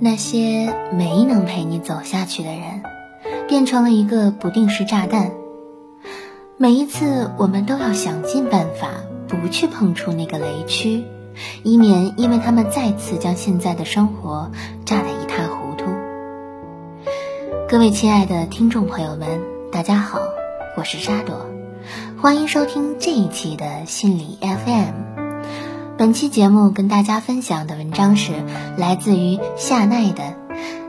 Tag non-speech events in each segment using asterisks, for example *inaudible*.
那些没能陪你走下去的人，变成了一个不定时炸弹。每一次，我们都要想尽办法不去碰触那个雷区，以免因为他们再次将现在的生活炸得一塌糊涂。各位亲爱的听众朋友们，大家好，我是沙朵，欢迎收听这一期的心理 FM。本期节目跟大家分享的文章是来自于夏奈的《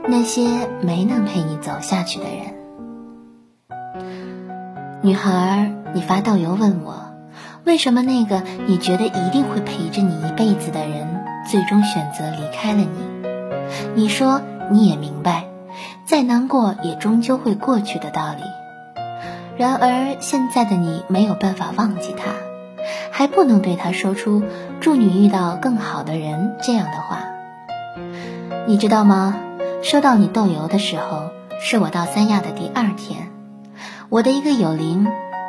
那些没能陪你走下去的人》。女孩，你发豆油问我，为什么那个你觉得一定会陪着你一辈子的人，最终选择离开了你？你说你也明白，再难过也终究会过去的道理。然而现在的你没有办法忘记他。还不能对他说出“祝你遇到更好的人”这样的话，你知道吗？收到你豆油的时候，是我到三亚的第二天。我的一个友邻，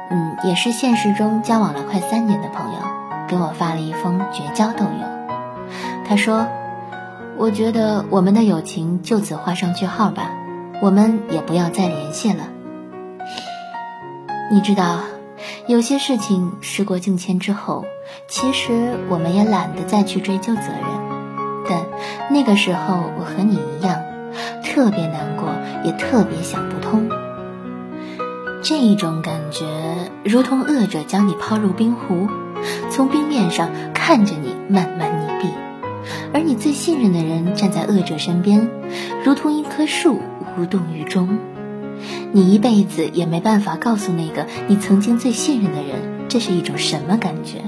嗯，也是现实中交往了快三年的朋友，给我发了一封绝交豆油。他说：“我觉得我们的友情就此画上句号吧，我们也不要再联系了。”你知道。有些事情时过境迁之后，其实我们也懒得再去追究责任。但那个时候，我和你一样，特别难过，也特别想不通。这种感觉，如同恶者将你抛入冰湖，从冰面上看着你慢慢溺毙，而你最信任的人站在恶者身边，如同一棵树无动于衷。你一辈子也没办法告诉那个你曾经最信任的人，这是一种什么感觉，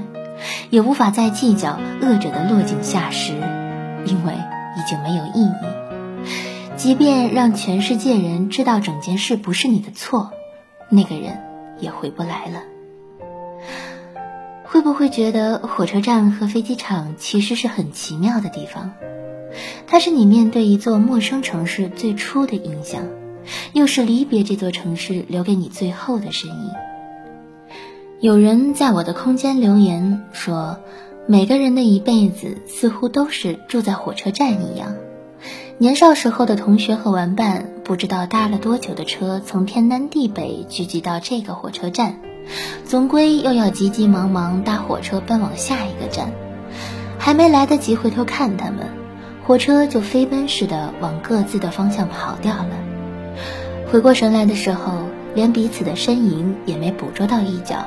也无法再计较恶者的落井下石，因为已经没有意义。即便让全世界人知道整件事不是你的错，那个人也回不来了。会不会觉得火车站和飞机场其实是很奇妙的地方？它是你面对一座陌生城市最初的印象。又是离别这座城市留给你最后的身影。有人在我的空间留言说，每个人的一辈子似乎都是住在火车站一样。年少时候的同学和玩伴，不知道搭了多久的车，从天南地北聚集到这个火车站，总归又要急急忙忙搭火车奔往下一个站，还没来得及回头看他们，火车就飞奔似的往各自的方向跑掉了。回过神来的时候，连彼此的身影也没捕捉到一角。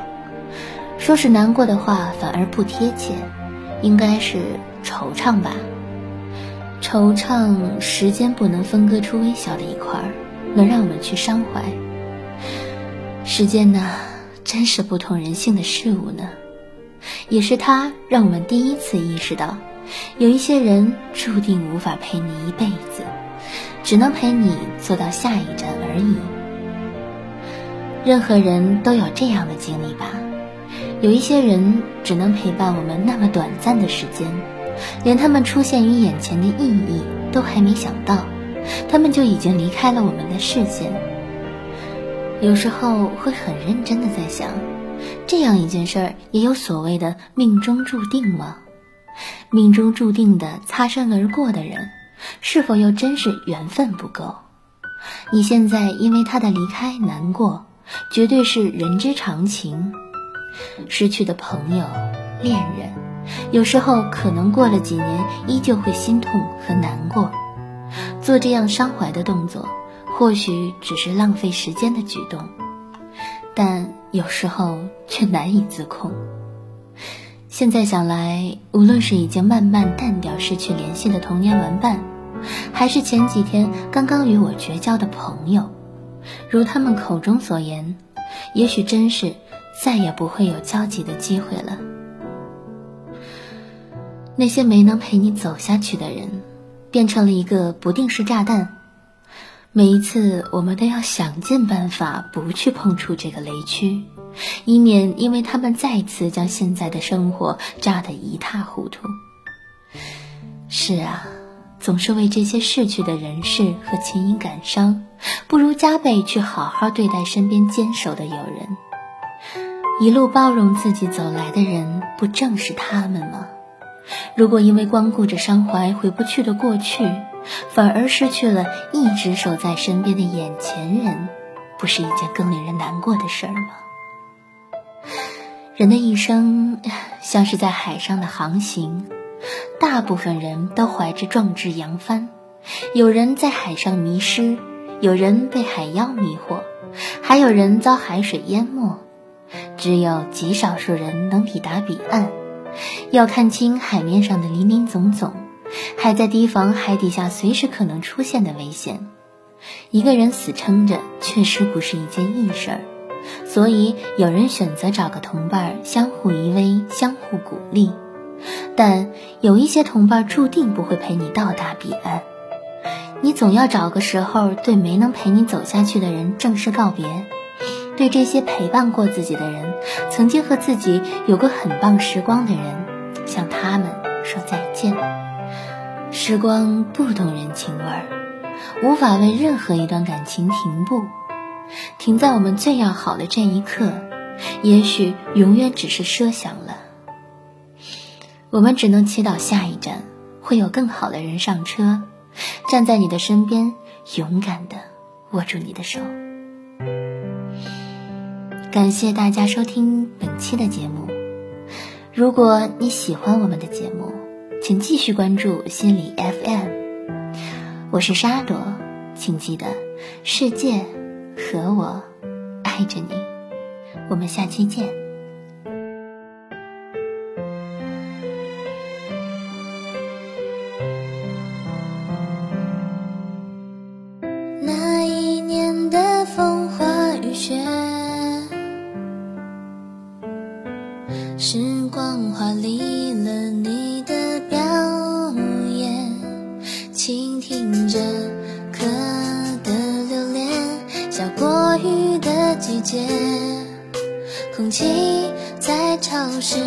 说是难过的话，反而不贴切，应该是惆怅吧。惆怅，时间不能分割出微小的一块，能让我们去伤怀。时间呢，真是不通人性的事物呢。也是它让我们第一次意识到，有一些人注定无法陪你一辈子。只能陪你坐到下一站而已。任何人都有这样的经历吧？有一些人只能陪伴我们那么短暂的时间，连他们出现于眼前的意义都还没想到，他们就已经离开了我们的视线。有时候会很认真的在想，这样一件事儿也有所谓的命中注定吗？命中注定的擦身而过的人。是否又真是缘分不够？你现在因为他的离开难过，绝对是人之常情。失去的朋友、恋人，有时候可能过了几年，依旧会心痛和难过。做这样伤怀的动作，或许只是浪费时间的举动，但有时候却难以自控。现在想来，无论是已经慢慢淡掉、失去联系的童年玩伴，还是前几天刚刚与我绝交的朋友，如他们口中所言，也许真是再也不会有交集的机会了。那些没能陪你走下去的人，变成了一个不定时炸弹。每一次，我们都要想尽办法不去碰触这个雷区，以免因为他们再次将现在的生活炸得一塌糊涂。是啊。总是为这些逝去的人事和情谊感伤，不如加倍去好好对待身边坚守的友人。一路包容自己走来的人，不正是他们吗？如果因为光顾着伤怀回不去的过去，反而失去了一直守在身边的眼前人，不是一件更令人难过的事儿吗？人的一生 *sighs* 像是在海上的航行，大部分人都怀着壮志扬帆，有人在海上迷失，有人被海妖迷惑，还有人遭海水淹没，只有极少数人能抵达彼岸。要看清海面上的林林总总，还在提防海底下随时可能出现的危险。一个人死撑着，确实不是一件易事儿，所以有人选择找个同伴，相互依偎，相互鼓励。但有一些同伴注定不会陪你到达彼岸，你总要找个时候对没能陪你走下去的人正式告别。对这些陪伴过自己的人，曾经和自己有过很棒时光的人，向他们说再见。时光不懂人情味儿，无法为任何一段感情停步，停在我们最要好的这一刻，也许永远只是奢想了。我们只能祈祷下一站会有更好的人上车，站在你的身边，勇敢的握住你的手。感谢大家收听本期的节目。如果你喜欢我们的节目，请继续关注心理 FM。我是沙朵，请记得，世界和我爱着你。我们下期见。季节，空气在潮湿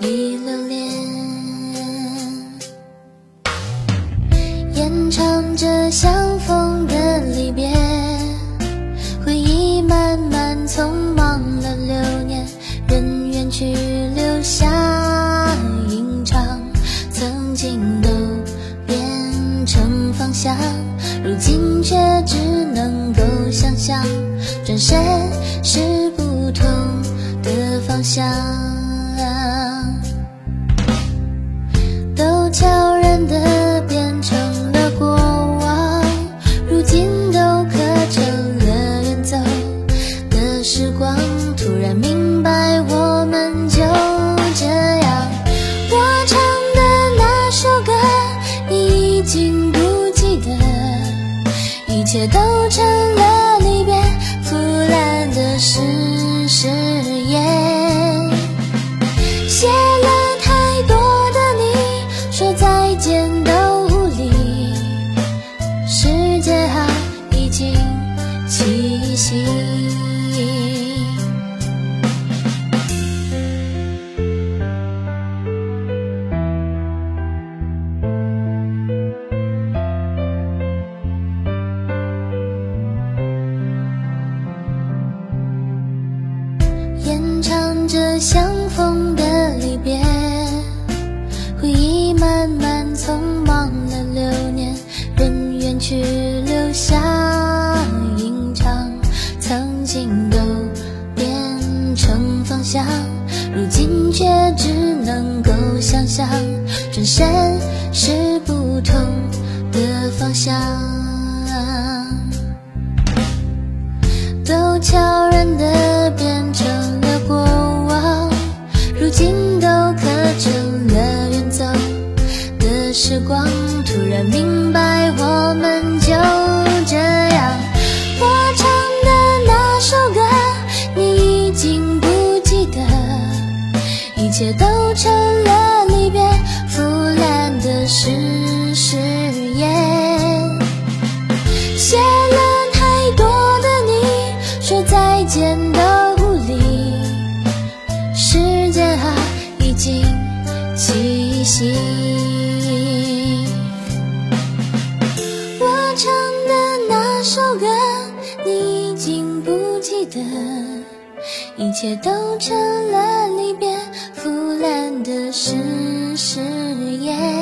里留恋，一切都成匆忙了流年，人远去留下吟唱，曾经都变成方向，如今却只能够想象，转身是不同的方向，光，突然明白我们就这样。我唱的那首歌，你已经不记得，一切都成了离别，腐烂的是誓言。写了太多的你，说再见的。气息，我首歌你已经不记得一切都成了离别腐烂的是誓言